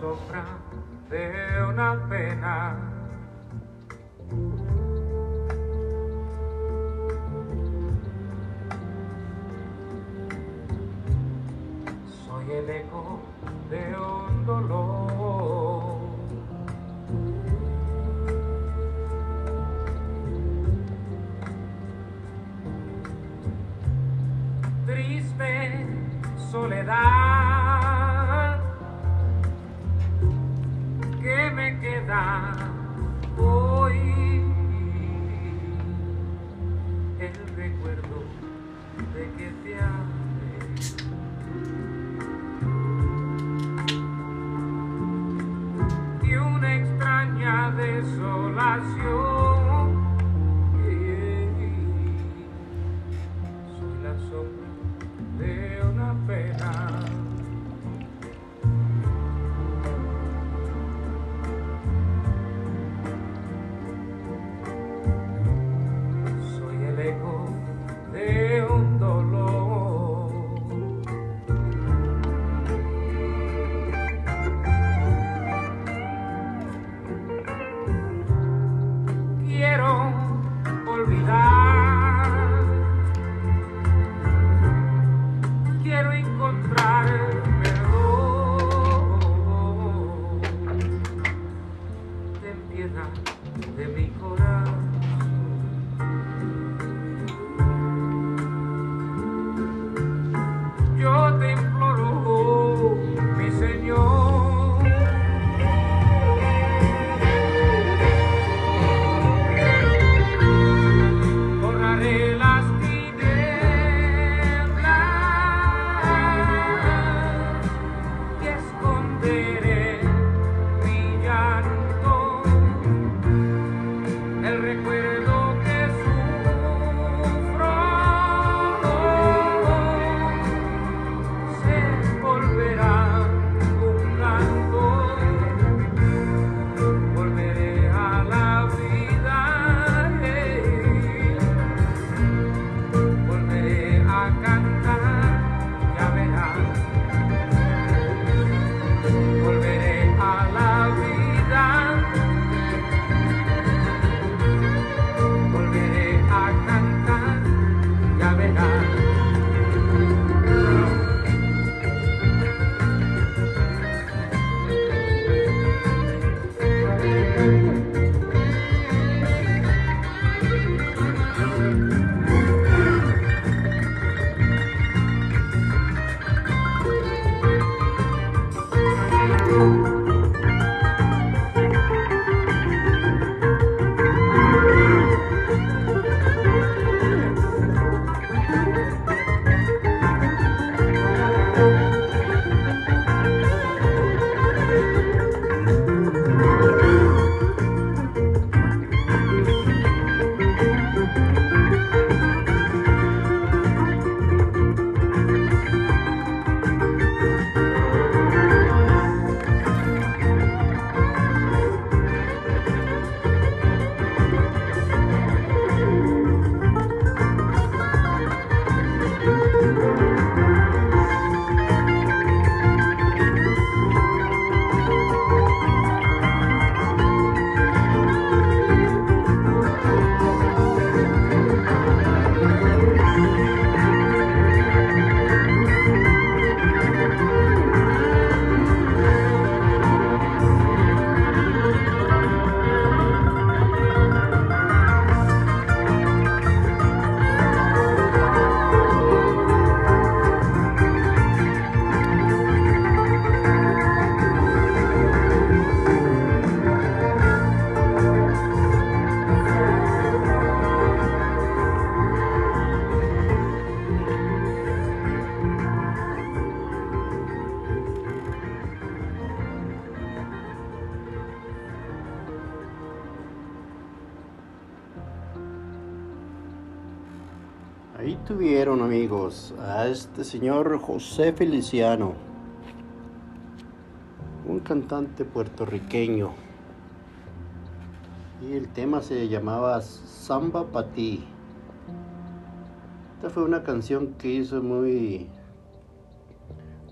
sombra de una pena. El recuerdo de que te amé. Ahí tuvieron amigos a este señor José Feliciano, un cantante puertorriqueño. Y el tema se llamaba Samba Pa' ti. Esta fue una canción que hizo muy,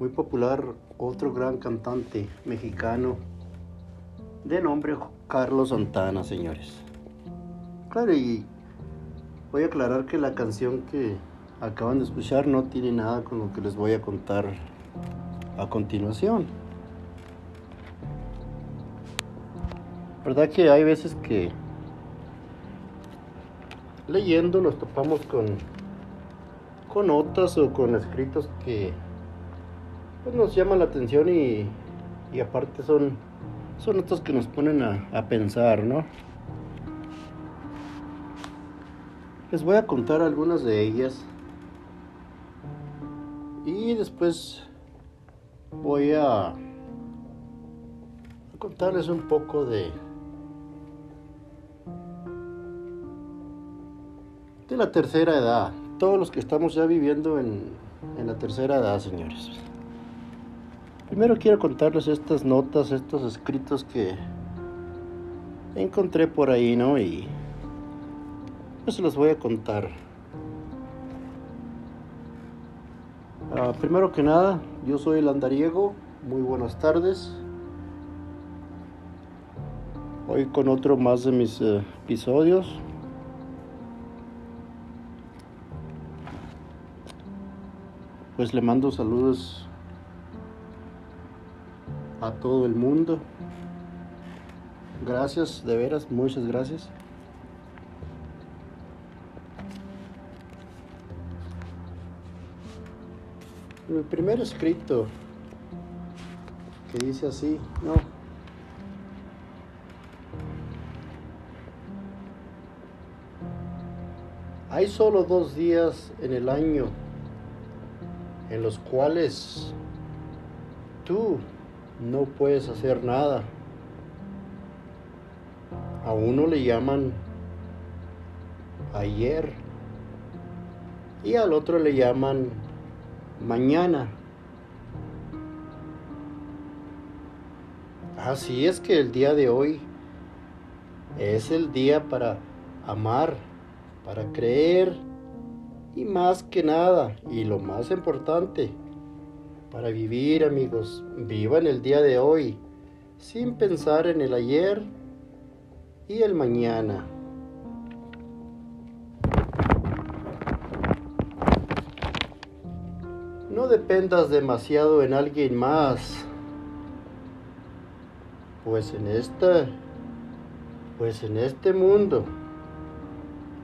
muy popular otro gran cantante mexicano de nombre Carlos Santana, señores. Claro, y voy a aclarar que la canción que acaban de escuchar no tiene nada con lo que les voy a contar a continuación. ¿Verdad que hay veces que leyendo nos topamos con, con notas o con escritos que pues, nos llaman la atención y, y aparte son, son notas que nos ponen a, a pensar, ¿no? Les voy a contar algunas de ellas y después voy a, contarles un poco de de la tercera edad. Todos los que estamos ya viviendo en, en la tercera edad, señores. Primero quiero contarles estas notas, estos escritos que encontré por ahí, ¿no? Y pues se los voy a contar. Ah, primero que nada, yo soy el andariego. Muy buenas tardes. Hoy con otro más de mis eh, episodios. Pues le mando saludos a todo el mundo. Gracias, de veras, muchas gracias. El primer escrito que dice así, no. Hay solo dos días en el año en los cuales tú no puedes hacer nada. A uno le llaman ayer y al otro le llaman mañana. Así es que el día de hoy es el día para amar, para creer y más que nada, y lo más importante, para vivir amigos, vivan el día de hoy, sin pensar en el ayer y el mañana. Dependas demasiado en alguien más, pues en esta, pues en este mundo,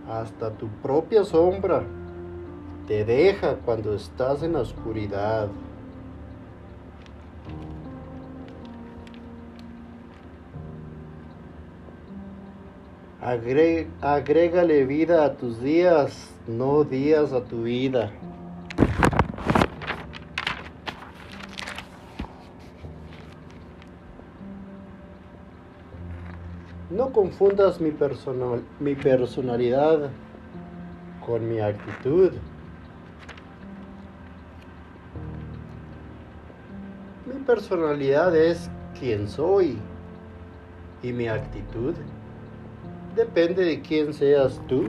hasta tu propia sombra te deja cuando estás en la oscuridad. Agrégale vida a tus días, no días a tu vida. Confundas mi, personal, mi personalidad con mi actitud. Mi personalidad es quien soy y mi actitud depende de quién seas tú.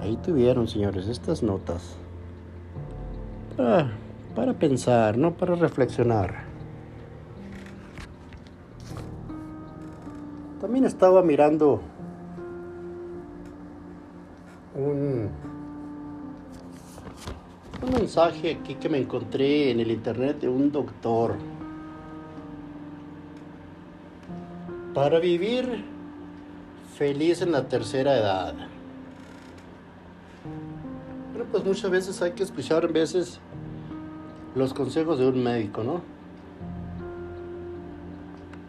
Ahí tuvieron, señores, estas notas. Para, para pensar, no para reflexionar. También estaba mirando un, un mensaje aquí que me encontré en el internet de un doctor. Para vivir feliz en la tercera edad. Bueno, pues muchas veces hay que escuchar veces los consejos de un médico, ¿no?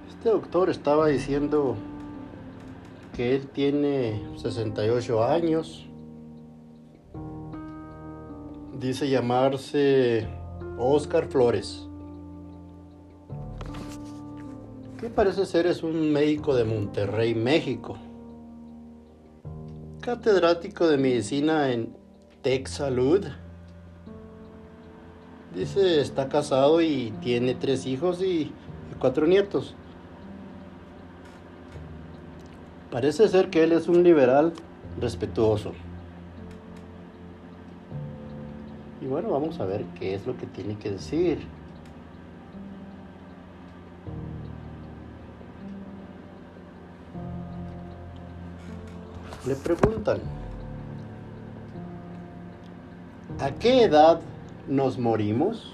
Este doctor estaba diciendo que él tiene 68 años. Dice llamarse Oscar Flores. Que parece ser es un médico de Monterrey, México. Catedrático de medicina en Tech Salud. Dice, está casado y tiene tres hijos y cuatro nietos. Parece ser que él es un liberal respetuoso. Y bueno, vamos a ver qué es lo que tiene que decir. Le preguntan, ¿a qué edad nos morimos?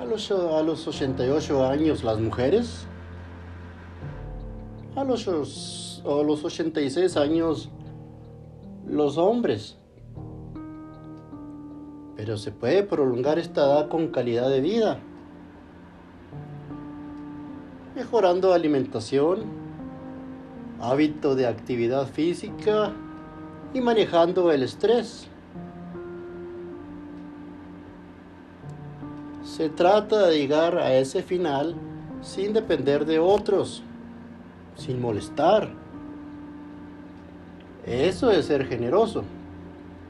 A los, a los 88 años las mujeres, a los, a los 86 años los hombres. Pero se puede prolongar esta edad con calidad de vida, mejorando alimentación, hábito de actividad física y manejando el estrés. Se trata de llegar a ese final sin depender de otros, sin molestar. Eso es ser generoso,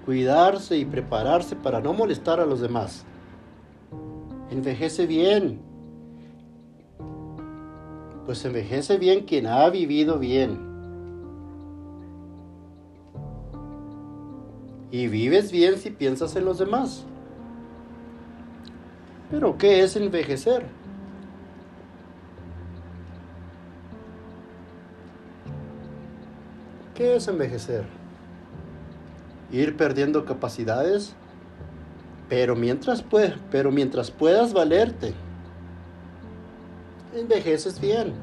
cuidarse y prepararse para no molestar a los demás. Envejece bien, pues envejece bien quien ha vivido bien. Y vives bien si piensas en los demás. Pero ¿qué es envejecer? ¿Qué es envejecer? Ir perdiendo capacidades, pero mientras, pero mientras puedas valerte, envejeces bien.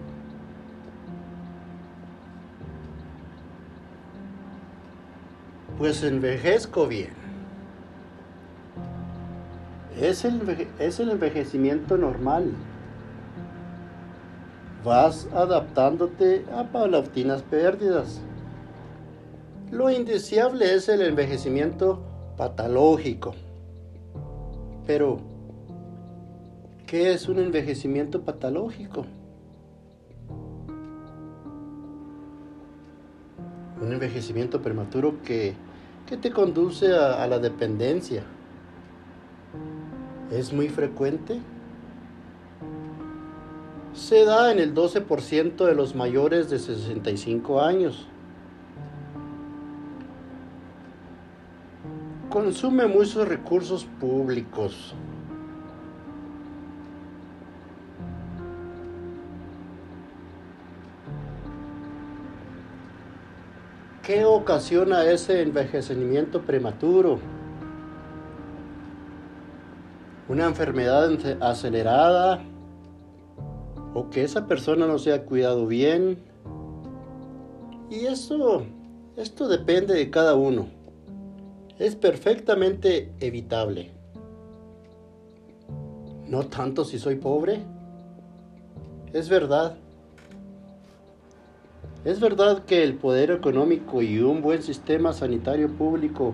Pues envejezco bien. Es el, es el envejecimiento normal. Vas adaptándote a paulatinas pérdidas. Lo indeseable es el envejecimiento patológico. Pero, ¿qué es un envejecimiento patológico? Un envejecimiento prematuro que, que te conduce a, a la dependencia. ¿Es muy frecuente? Se da en el 12% de los mayores de 65 años. Consume muchos recursos públicos. ¿Qué ocasiona ese envejecimiento prematuro? Una enfermedad acelerada o que esa persona no se ha cuidado bien. Y eso, esto depende de cada uno. Es perfectamente evitable. No tanto si soy pobre. Es verdad. Es verdad que el poder económico y un buen sistema sanitario público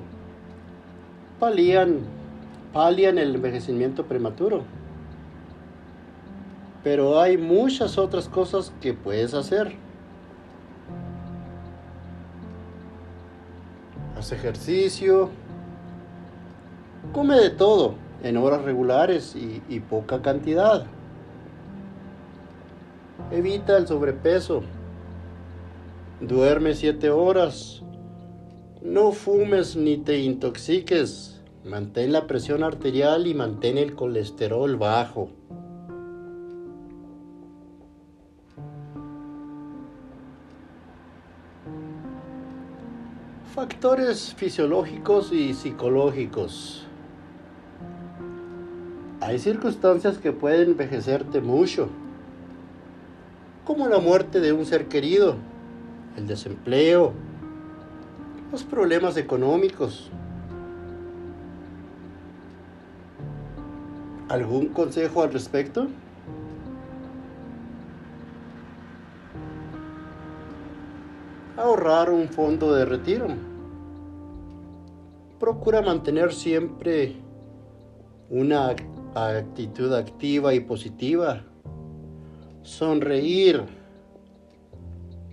palían, palian el envejecimiento prematuro. Pero hay muchas otras cosas que puedes hacer. Haz ejercicio. Come de todo en horas regulares y, y poca cantidad. Evita el sobrepeso. Duerme siete horas. No fumes ni te intoxiques. Mantén la presión arterial y mantén el colesterol bajo. Factores fisiológicos y psicológicos. Hay circunstancias que pueden envejecerte mucho, como la muerte de un ser querido, el desempleo, los problemas económicos. ¿Algún consejo al respecto? Ahorrar un fondo de retiro. Procura mantener siempre una actitud activa y positiva. Sonreír.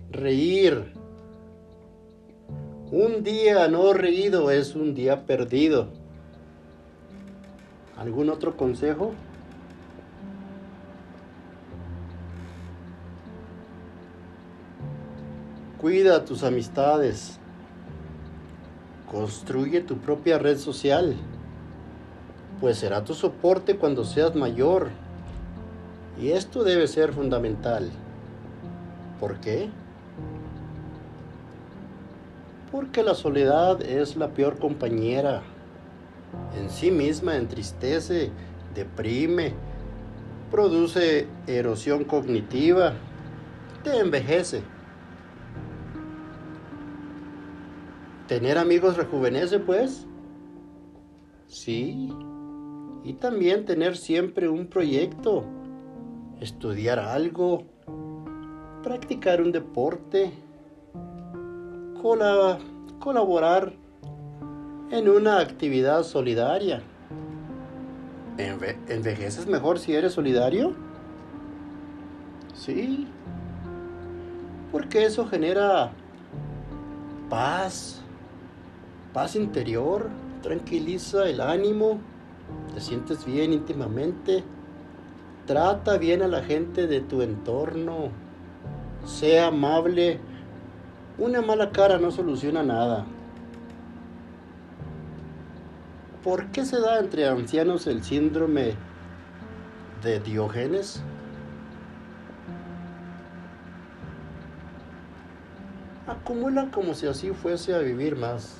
Reír. Un día no reído es un día perdido. ¿Algún otro consejo? Cuida tus amistades. Construye tu propia red social, pues será tu soporte cuando seas mayor. Y esto debe ser fundamental. ¿Por qué? Porque la soledad es la peor compañera. En sí misma entristece, deprime, produce erosión cognitiva, te envejece. ¿Tener amigos rejuvenece, pues? Sí. Y también tener siempre un proyecto, estudiar algo, practicar un deporte, colaborar en una actividad solidaria. ¿Envejeces mejor si eres solidario? Sí. Porque eso genera paz, paz interior, tranquiliza el ánimo, te sientes bien íntimamente, trata bien a la gente de tu entorno, sea amable, una mala cara no soluciona nada. ¿Por qué se da entre ancianos el síndrome de Diógenes? Acumula como si así fuese a vivir más.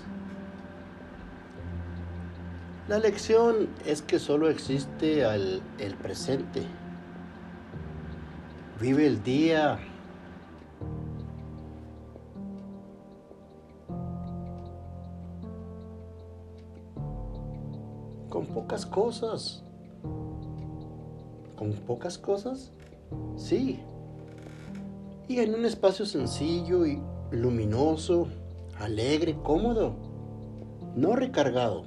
La lección es que solo existe el presente. Vive el día. Pocas cosas. ¿Con pocas cosas? Sí. Y en un espacio sencillo y luminoso, alegre, cómodo, no recargado.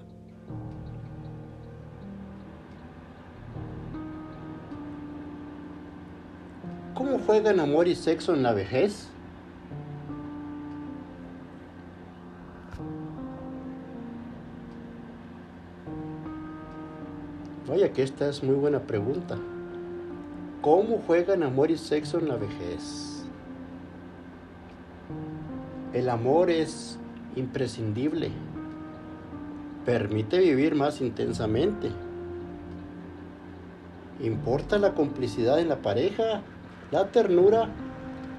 ¿Cómo juegan amor y sexo en la vejez? Vaya que esta es muy buena pregunta. ¿Cómo juegan amor y sexo en la vejez? El amor es imprescindible. Permite vivir más intensamente. Importa la complicidad en la pareja la ternura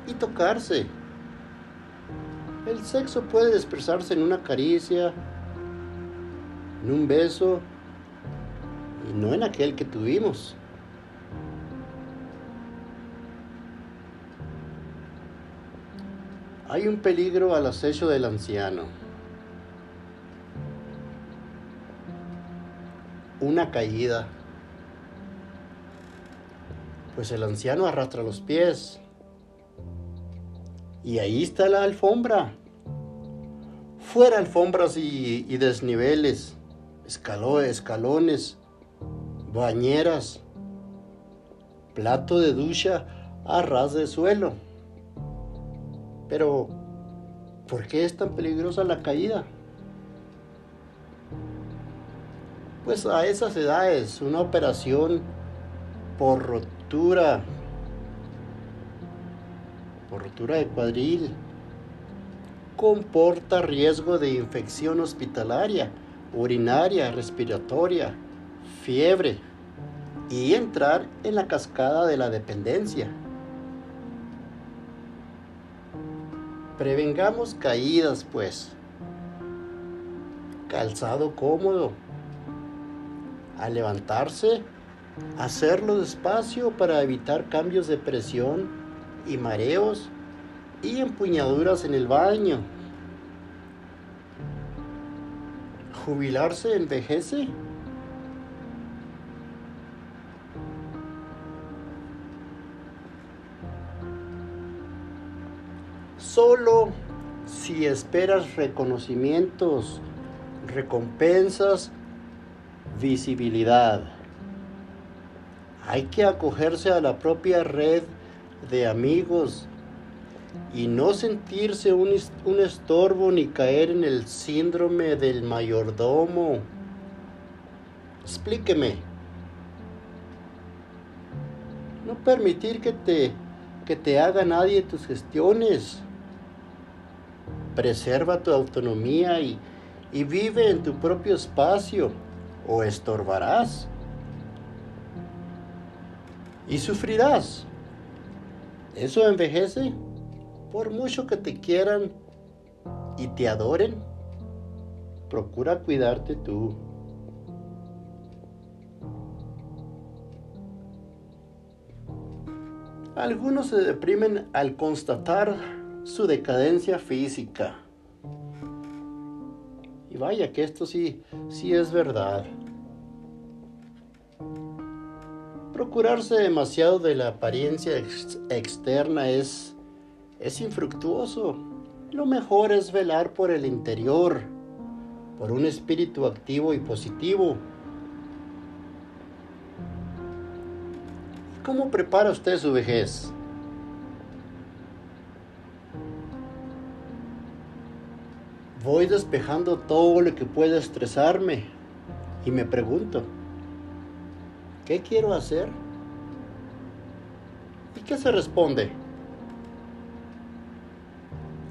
y tocarse. El sexo puede expresarse en una caricia, en un beso y no en aquel que tuvimos. Hay un peligro al acecho del anciano. Una caída pues el anciano arrastra los pies. Y ahí está la alfombra. Fuera alfombras y, desniveles, escalones, escalones, bañeras, plato de ducha a ras de suelo. Pero, ¿por qué es tan peligrosa la caída? Pues a esas edades una operación por rotura, por rotura de cuadril, comporta riesgo de infección hospitalaria, urinaria, respiratoria, fiebre y entrar en la cascada de la dependencia. Prevengamos caídas, pues. Calzado cómodo. Al levantarse, Hacerlo despacio para evitar cambios de presión y mareos y empuñaduras en el baño. ¿Jubilarse envejece? Solo si esperas reconocimientos, recompensas, visibilidad. Hay que acogerse a la propia red de amigos y no sentirse un, estorbo ni caer en el síndrome del mayordomo. Explíqueme. No permitir que te, que te haga nadie tus gestiones. Preserva tu autonomía y, vive en tu propio espacio o estorbarás y sufrirás. Eso envejece por mucho que te quieran y te adoren. Procura cuidarte tú. Algunos se deprimen al constatar su decadencia física. Y vaya que esto sí, sí es verdad. Procurarse demasiado de la apariencia externa es, es infructuoso. Lo mejor es velar por el interior, por un espíritu activo y positivo. ¿Cómo prepara usted su vejez? Voy despejando todo lo que pueda estresarme y me pregunto, ¿Qué quiero hacer? ¿Y qué se responde?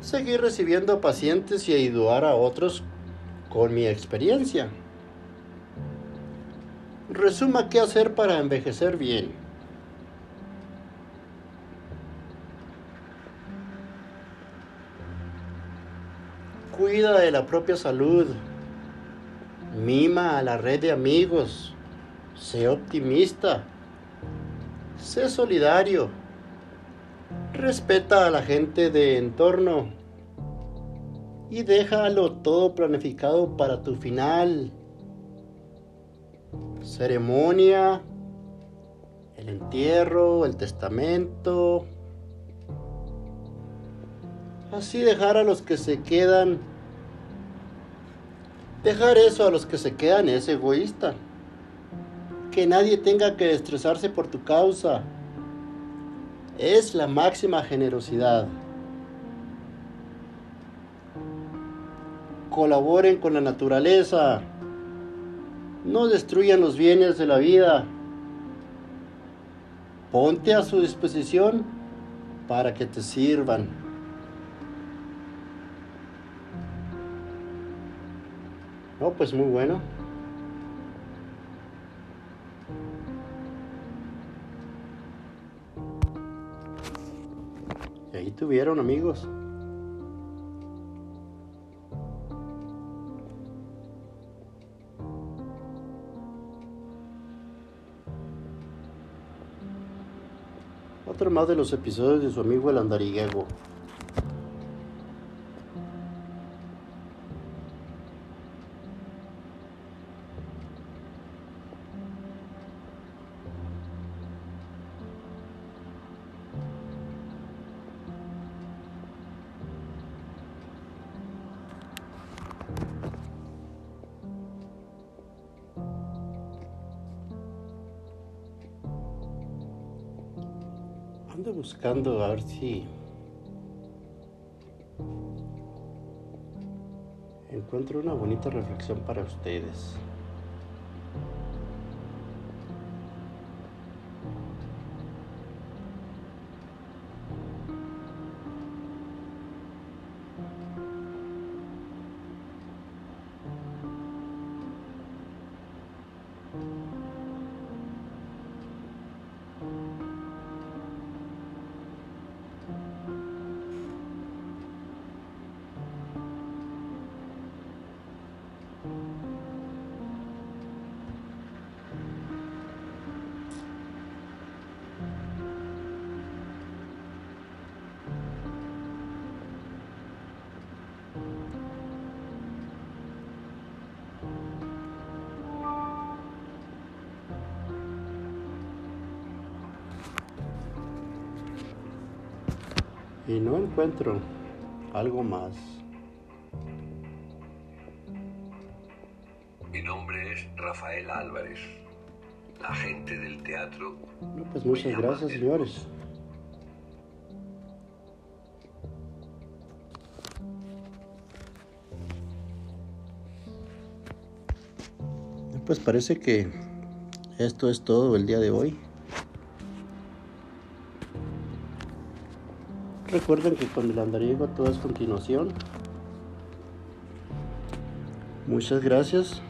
Seguir recibiendo pacientes y ayudar a otros con mi experiencia. Resuma qué hacer para envejecer bien. Cuida de la propia salud. Mima a la red de amigos Sé optimista. Sé solidario. Respeta a la gente de entorno. Y déjalo todo planificado para tu final. Ceremonia, el entierro, el testamento. Así dejar a los que se quedan. Dejar eso a los que se quedan es egoísta que nadie tenga que estresarse por tu causa. Es la máxima generosidad. Colaboren con la naturaleza. No destruyan los bienes de la vida. Ponte a su disposición para que te sirvan. No, pues muy bueno. ahí tuvieron amigos. Otro más de los episodios de su amigo el andariguego. Buscando a ver si encuentro una bonita reflexión para ustedes. Y no encuentro algo más. Mi nombre es Rafael Álvarez. La gente del teatro. No, pues muchas gracias, señores. Pues parece que esto es todo el día de hoy. Recuerden que con el andariego todo es continuación. Muchas gracias